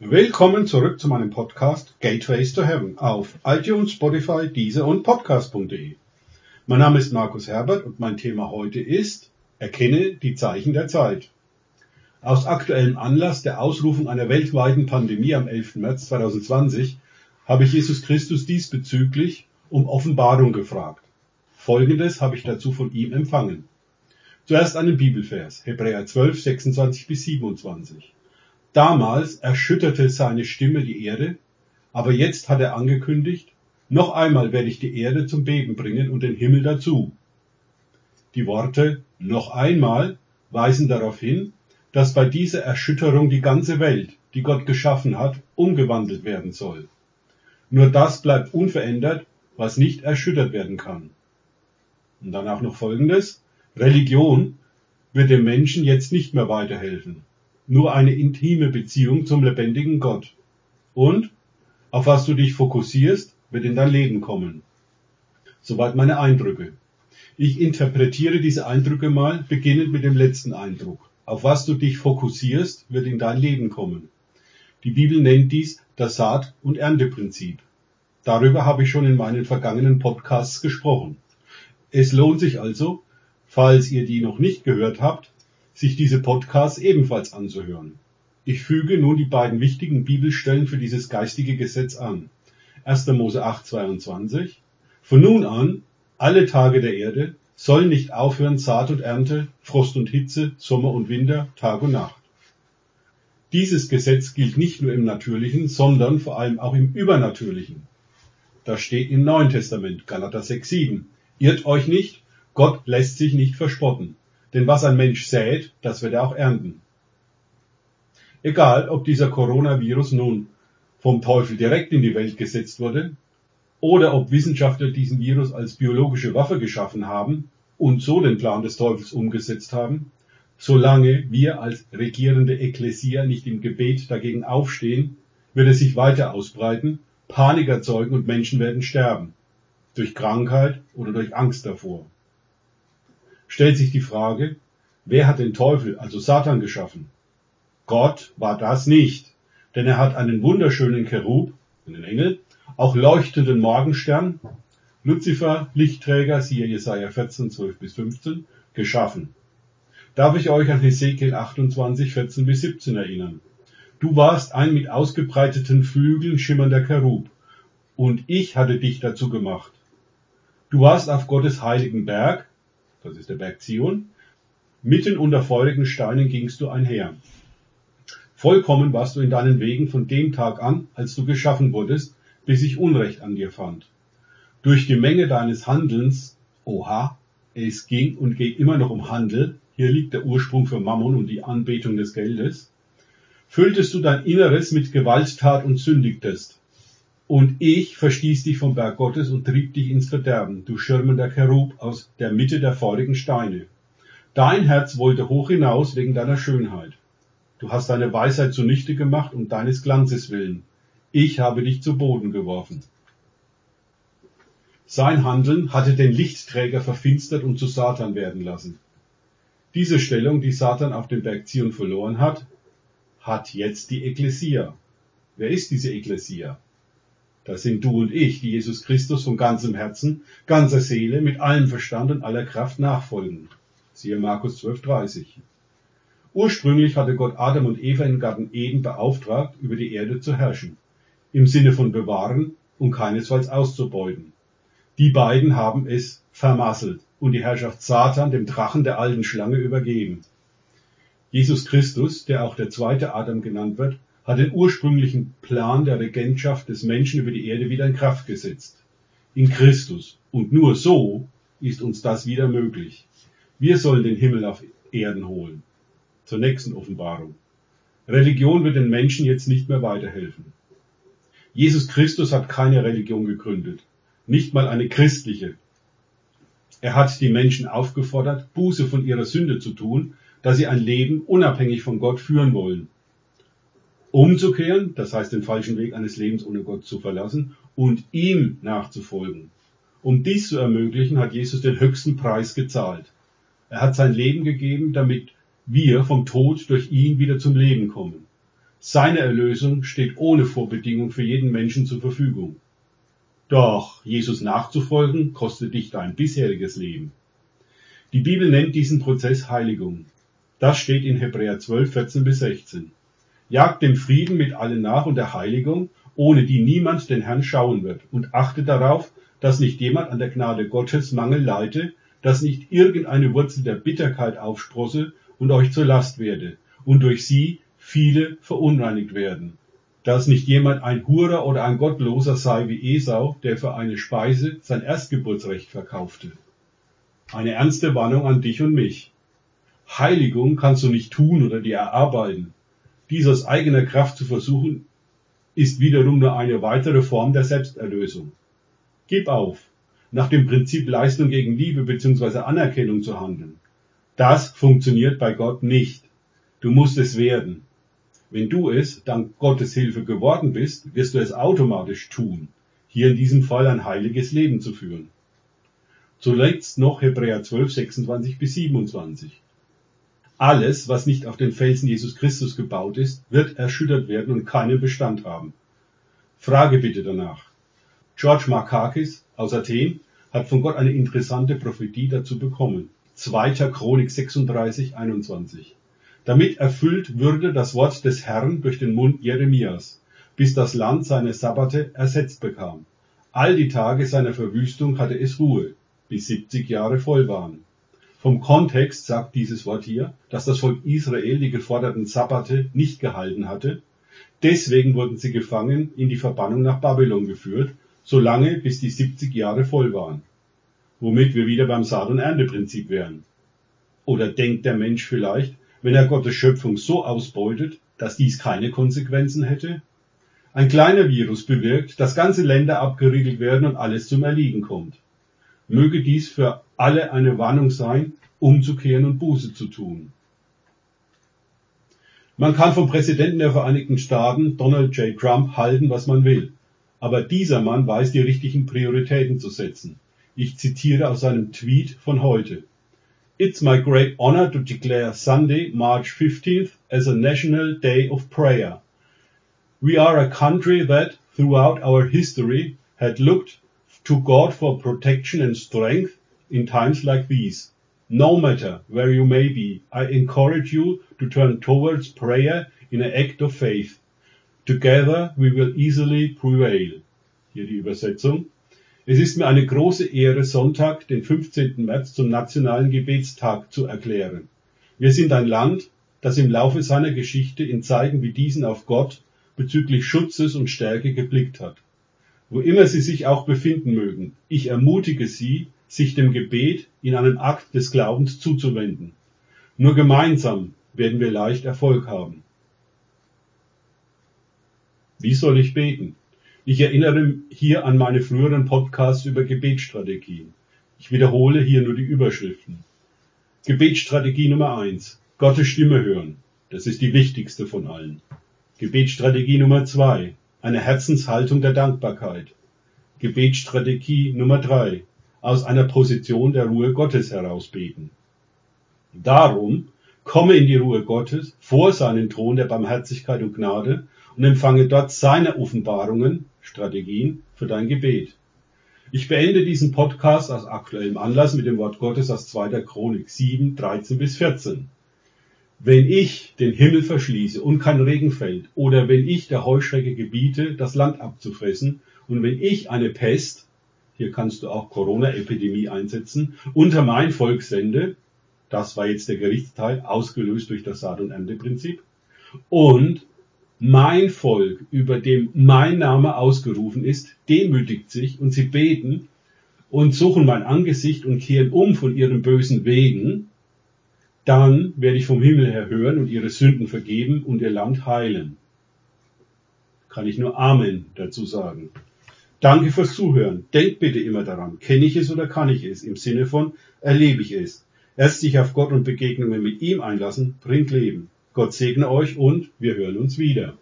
Willkommen zurück zu meinem Podcast Gateways to Heaven auf iTunes, Spotify, Deezer und Podcast.de. Mein Name ist Markus Herbert und mein Thema heute ist Erkenne die Zeichen der Zeit. Aus aktuellem Anlass der Ausrufung einer weltweiten Pandemie am 11. März 2020 habe ich Jesus Christus diesbezüglich um Offenbarung gefragt. Folgendes habe ich dazu von ihm empfangen. Zuerst einen Bibelvers, Hebräer 12, 26 bis 27. Damals erschütterte seine Stimme die Erde, aber jetzt hat er angekündigt, noch einmal werde ich die Erde zum Beben bringen und den Himmel dazu. Die Worte noch einmal weisen darauf hin, dass bei dieser Erschütterung die ganze Welt, die Gott geschaffen hat, umgewandelt werden soll. Nur das bleibt unverändert, was nicht erschüttert werden kann. Und danach noch Folgendes. Religion wird dem Menschen jetzt nicht mehr weiterhelfen nur eine intime Beziehung zum lebendigen Gott. Und auf was du dich fokussierst, wird in dein Leben kommen. Soweit meine Eindrücke. Ich interpretiere diese Eindrücke mal, beginnend mit dem letzten Eindruck. Auf was du dich fokussierst, wird in dein Leben kommen. Die Bibel nennt dies das Saat- und Ernteprinzip. Darüber habe ich schon in meinen vergangenen Podcasts gesprochen. Es lohnt sich also, falls ihr die noch nicht gehört habt, sich diese Podcasts ebenfalls anzuhören. Ich füge nun die beiden wichtigen Bibelstellen für dieses geistige Gesetz an. 1. Mose 8, 22. Von nun an, alle Tage der Erde, sollen nicht aufhören Saat und Ernte, Frost und Hitze, Sommer und Winter, Tag und Nacht. Dieses Gesetz gilt nicht nur im Natürlichen, sondern vor allem auch im Übernatürlichen. Das steht im Neuen Testament, Galater 6, 7. Irrt euch nicht, Gott lässt sich nicht verspotten. Denn was ein Mensch sät, das wird er auch ernten. Egal, ob dieser Coronavirus nun vom Teufel direkt in die Welt gesetzt wurde oder ob Wissenschaftler diesen Virus als biologische Waffe geschaffen haben und so den Plan des Teufels umgesetzt haben, solange wir als regierende Ekklesia nicht im Gebet dagegen aufstehen, wird es sich weiter ausbreiten, Panik erzeugen und Menschen werden sterben. Durch Krankheit oder durch Angst davor stellt sich die Frage, wer hat den Teufel, also Satan, geschaffen? Gott war das nicht, denn er hat einen wunderschönen Cherub, einen Engel, auch leuchtenden Morgenstern, Luzifer, Lichtträger, siehe Jesaja 14, 12 bis 15, geschaffen. Darf ich euch an Hesekiel 28, 14 bis 17 erinnern? Du warst ein mit ausgebreiteten Flügeln schimmernder Cherub, und ich hatte dich dazu gemacht. Du warst auf Gottes heiligen Berg, das ist der Berg Zion. Mitten unter feurigen Steinen gingst du einher. Vollkommen warst du in deinen Wegen von dem Tag an, als du geschaffen wurdest, bis ich Unrecht an dir fand. Durch die Menge deines Handelns, oha, es ging und geht immer noch um Handel, hier liegt der Ursprung für Mammon und die Anbetung des Geldes, fülltest du dein Inneres mit Gewalttat und sündigtest. Und ich verstieß dich vom Berg Gottes und trieb dich ins Verderben, du schirmender Cherub aus der Mitte der feurigen Steine. Dein Herz wollte hoch hinaus wegen deiner Schönheit. Du hast deine Weisheit zunichte gemacht um deines Glanzes willen. Ich habe dich zu Boden geworfen. Sein Handeln hatte den Lichtträger verfinstert und zu Satan werden lassen. Diese Stellung, die Satan auf dem Berg Zion verloren hat, hat jetzt die Ekklesia. Wer ist diese Ekklesia? Das sind du und ich, die Jesus Christus von ganzem Herzen, ganzer Seele, mit allem Verstand und aller Kraft nachfolgen. Siehe Markus 12,30. Ursprünglich hatte Gott Adam und Eva im Garten Eden beauftragt, über die Erde zu herrschen. Im Sinne von bewahren und keinesfalls auszubeuten. Die beiden haben es vermasselt und die Herrschaft Satan dem Drachen der alten Schlange übergeben. Jesus Christus, der auch der zweite Adam genannt wird, hat den ursprünglichen Plan der Regentschaft des Menschen über die Erde wieder in Kraft gesetzt. In Christus. Und nur so ist uns das wieder möglich. Wir sollen den Himmel auf Erden holen. Zur nächsten Offenbarung. Religion wird den Menschen jetzt nicht mehr weiterhelfen. Jesus Christus hat keine Religion gegründet. Nicht mal eine christliche. Er hat die Menschen aufgefordert, Buße von ihrer Sünde zu tun, da sie ein Leben unabhängig von Gott führen wollen umzukehren, das heißt den falschen Weg eines Lebens ohne Gott zu verlassen und ihm nachzufolgen. Um dies zu ermöglichen, hat Jesus den höchsten Preis gezahlt. Er hat sein Leben gegeben, damit wir vom Tod durch ihn wieder zum Leben kommen. Seine Erlösung steht ohne Vorbedingung für jeden Menschen zur Verfügung. Doch Jesus nachzufolgen kostet dich dein bisheriges Leben. Die Bibel nennt diesen Prozess Heiligung. Das steht in Hebräer 12, 14 bis 16. Jagt dem Frieden mit allen nach und der Heiligung, ohne die niemand den Herrn schauen wird, und achte darauf, dass nicht jemand an der Gnade Gottes Mangel leide, dass nicht irgendeine Wurzel der Bitterkeit aufsprosse und euch zur Last werde, und durch sie viele verunreinigt werden. Dass nicht jemand ein Hurer oder ein Gottloser sei wie Esau, der für eine Speise sein Erstgeburtsrecht verkaufte. Eine ernste Warnung an dich und mich. Heiligung kannst du nicht tun oder dir erarbeiten. Dies aus eigener Kraft zu versuchen, ist wiederum nur eine weitere Form der Selbsterlösung. Gib auf, nach dem Prinzip Leistung gegen Liebe bzw. Anerkennung zu handeln. Das funktioniert bei Gott nicht. Du musst es werden. Wenn du es dank Gottes Hilfe geworden bist, wirst du es automatisch tun, hier in diesem Fall ein heiliges Leben zu führen. Zuletzt noch Hebräer 12, 26 bis 27. Alles, was nicht auf den Felsen Jesus Christus gebaut ist, wird erschüttert werden und keinen Bestand haben. Frage bitte danach. George Markakis aus Athen hat von Gott eine interessante Prophetie dazu bekommen. 2. Chronik 36, 21. Damit erfüllt würde das Wort des Herrn durch den Mund Jeremias, bis das Land seine Sabbate ersetzt bekam. All die Tage seiner Verwüstung hatte es Ruhe, bis 70 Jahre voll waren. Vom Kontext sagt dieses Wort hier, dass das Volk Israel die geforderten Sabbate nicht gehalten hatte. Deswegen wurden sie gefangen in die Verbannung nach Babylon geführt, solange bis die 70 Jahre voll waren. Womit wir wieder beim Saat- und Ernteprinzip wären. Oder denkt der Mensch vielleicht, wenn er Gottes Schöpfung so ausbeutet, dass dies keine Konsequenzen hätte? Ein kleiner Virus bewirkt, dass ganze Länder abgeriegelt werden und alles zum Erliegen kommt. Möge dies für alle eine Warnung sein, umzukehren und Buße zu tun. Man kann vom Präsidenten der Vereinigten Staaten, Donald J. Trump, halten, was man will. Aber dieser Mann weiß die richtigen Prioritäten zu setzen. Ich zitiere aus seinem Tweet von heute. It's my great honor to declare Sunday, March 15th as a National Day of Prayer. We are a country that, throughout our history, had looked to God for protection and strength in times like these. No matter where you may be, I encourage you to turn towards prayer in an act of faith. Together we will easily prevail. Hier die Übersetzung. Es ist mir eine große Ehre, Sonntag, den 15. März zum nationalen Gebetstag zu erklären. Wir sind ein Land, das im Laufe seiner Geschichte in Zeiten wie diesen auf Gott bezüglich Schutzes und Stärke geblickt hat wo immer sie sich auch befinden mögen. Ich ermutige sie, sich dem Gebet in einem Akt des Glaubens zuzuwenden. Nur gemeinsam werden wir leicht Erfolg haben. Wie soll ich beten? Ich erinnere hier an meine früheren Podcasts über Gebetsstrategien. Ich wiederhole hier nur die Überschriften. Gebetsstrategie Nummer eins: Gottes Stimme hören. Das ist die wichtigste von allen. Gebetsstrategie Nummer zwei: eine Herzenshaltung der Dankbarkeit. Gebetsstrategie Nummer drei. Aus einer Position der Ruhe Gottes heraus beten. Darum komme in die Ruhe Gottes vor seinen Thron der Barmherzigkeit und Gnade und empfange dort seine Offenbarungen, Strategien für dein Gebet. Ich beende diesen Podcast aus aktuellem Anlass mit dem Wort Gottes aus 2. Chronik 7, 13 bis 14. Wenn ich den Himmel verschließe und kein Regen fällt, oder wenn ich der Heuschrecke gebiete, das Land abzufressen, und wenn ich eine Pest, hier kannst du auch Corona-Epidemie einsetzen, unter mein Volk sende, das war jetzt der Gerichtsteil, ausgelöst durch das Saat- und Ernteprinzip, und mein Volk, über dem mein Name ausgerufen ist, demütigt sich und sie beten und suchen mein Angesicht und kehren um von ihren bösen Wegen, dann werde ich vom Himmel her hören und ihre Sünden vergeben und ihr Land heilen. Kann ich nur Amen dazu sagen. Danke fürs Zuhören. Denkt bitte immer daran, kenne ich es oder kann ich es? Im Sinne von, erlebe ich es. Erst sich auf Gott und Begegnungen mit ihm einlassen, bringt Leben. Gott segne euch und wir hören uns wieder.